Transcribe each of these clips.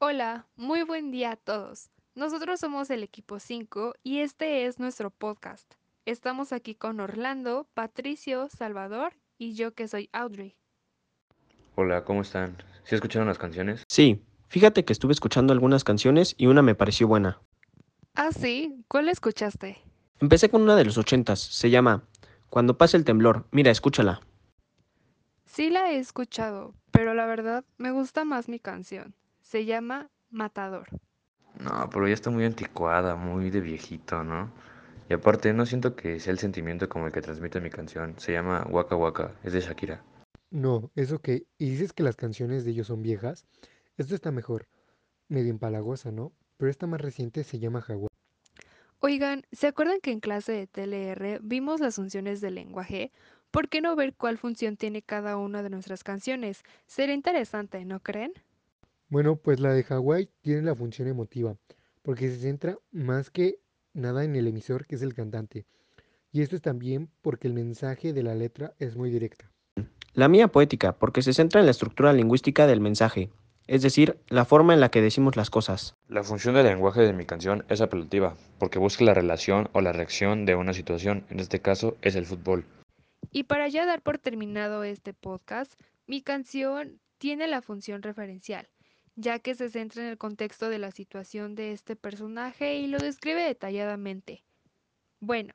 Hola, muy buen día a todos. Nosotros somos el equipo 5 y este es nuestro podcast. Estamos aquí con Orlando, Patricio, Salvador y yo que soy Audrey. Hola, ¿cómo están? ¿Sí escucharon las canciones? Sí, fíjate que estuve escuchando algunas canciones y una me pareció buena. Ah, sí, ¿cuál escuchaste? Empecé con una de los ochentas, se llama Cuando pase el temblor. Mira, escúchala. Sí la he escuchado, pero la verdad me gusta más mi canción. Se llama Matador. No, pero ya está muy anticuada, muy de viejito, ¿no? Y aparte, no siento que sea el sentimiento como el que transmite mi canción. Se llama Waka Waka, es de Shakira. No, eso que... Y dices que las canciones de ellos son viejas. Esto está mejor. Medio empalagosa, ¿no? Pero esta más reciente se llama Jaguar. Oigan, ¿se acuerdan que en clase de TLR vimos las funciones del lenguaje? ¿Por qué no ver cuál función tiene cada una de nuestras canciones? Sería interesante, ¿no creen? Bueno, pues la de Hawái tiene la función emotiva, porque se centra más que nada en el emisor, que es el cantante. Y esto es también porque el mensaje de la letra es muy directa. La mía poética, porque se centra en la estructura lingüística del mensaje, es decir, la forma en la que decimos las cosas. La función del lenguaje de mi canción es apelativa, porque busca la relación o la reacción de una situación, en este caso es el fútbol. Y para ya dar por terminado este podcast, mi canción tiene la función referencial, ya que se centra en el contexto de la situación de este personaje y lo describe detalladamente. Bueno,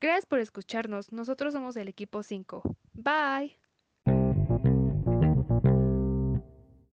gracias por escucharnos, nosotros somos el equipo 5. Bye.